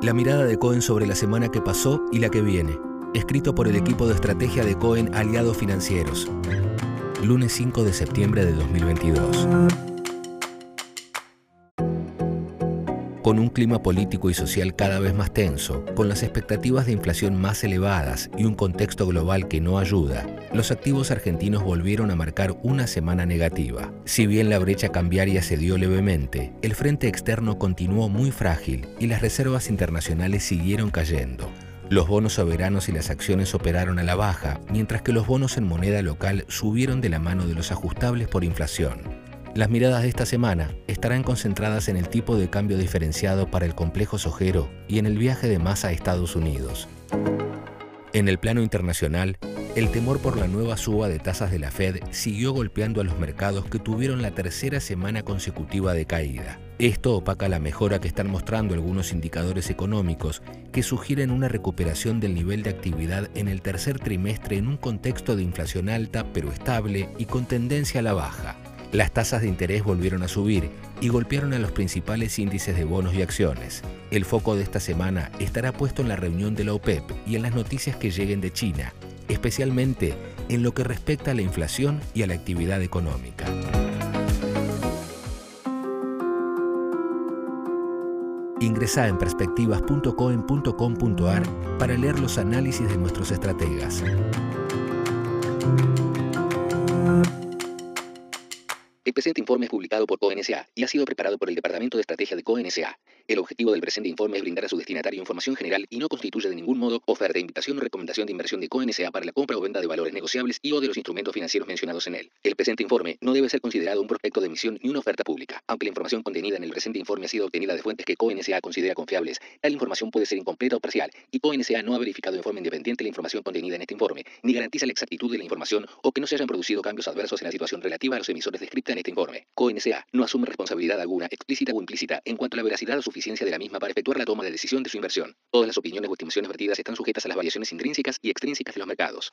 La mirada de Cohen sobre la semana que pasó y la que viene. Escrito por el equipo de estrategia de Cohen Aliados Financieros. Lunes 5 de septiembre de 2022. Con un clima político y social cada vez más tenso, con las expectativas de inflación más elevadas y un contexto global que no ayuda, los activos argentinos volvieron a marcar una semana negativa. Si bien la brecha cambiaria se dio levemente, el frente externo continuó muy frágil y las reservas internacionales siguieron cayendo. Los bonos soberanos y las acciones operaron a la baja, mientras que los bonos en moneda local subieron de la mano de los ajustables por inflación. Las miradas de esta semana estarán concentradas en el tipo de cambio diferenciado para el complejo sojero y en el viaje de masa a Estados Unidos. En el plano internacional, el temor por la nueva suba de tasas de la Fed siguió golpeando a los mercados que tuvieron la tercera semana consecutiva de caída. Esto opaca la mejora que están mostrando algunos indicadores económicos que sugieren una recuperación del nivel de actividad en el tercer trimestre en un contexto de inflación alta pero estable y con tendencia a la baja. Las tasas de interés volvieron a subir y golpearon a los principales índices de bonos y acciones. El foco de esta semana estará puesto en la reunión de la OPEP y en las noticias que lleguen de China, especialmente en lo que respecta a la inflación y a la actividad económica. Ingresa en perspectivas.coen.com.ar para leer los análisis de nuestros estrategas. Presente informe es publicado por CONSA y ha sido preparado por el Departamento de Estrategia de CONSA. El objetivo del presente informe es brindar a su destinatario información general y no constituye de ningún modo oferta, invitación o recomendación de inversión de CONSA para la compra o venta de valores negociables y o de los instrumentos financieros mencionados en él. El presente informe no debe ser considerado un prospecto de emisión ni una oferta pública. Aunque la información contenida en el presente informe ha sido obtenida de fuentes que CONSA considera confiables, tal información puede ser incompleta o parcial y CONSA no ha verificado de forma independiente la información contenida en este informe, ni garantiza la exactitud de la información o que no se hayan producido cambios adversos en la situación relativa a los emisores descrita en este informe. CONSA no asume responsabilidad alguna, explícita o implícita, en cuanto a la veracidad o suficiencia de la misma para efectuar la toma de decisión de su inversión. Todas las opiniones o estimaciones vertidas están sujetas a las variaciones intrínsecas y extrínsecas de los mercados.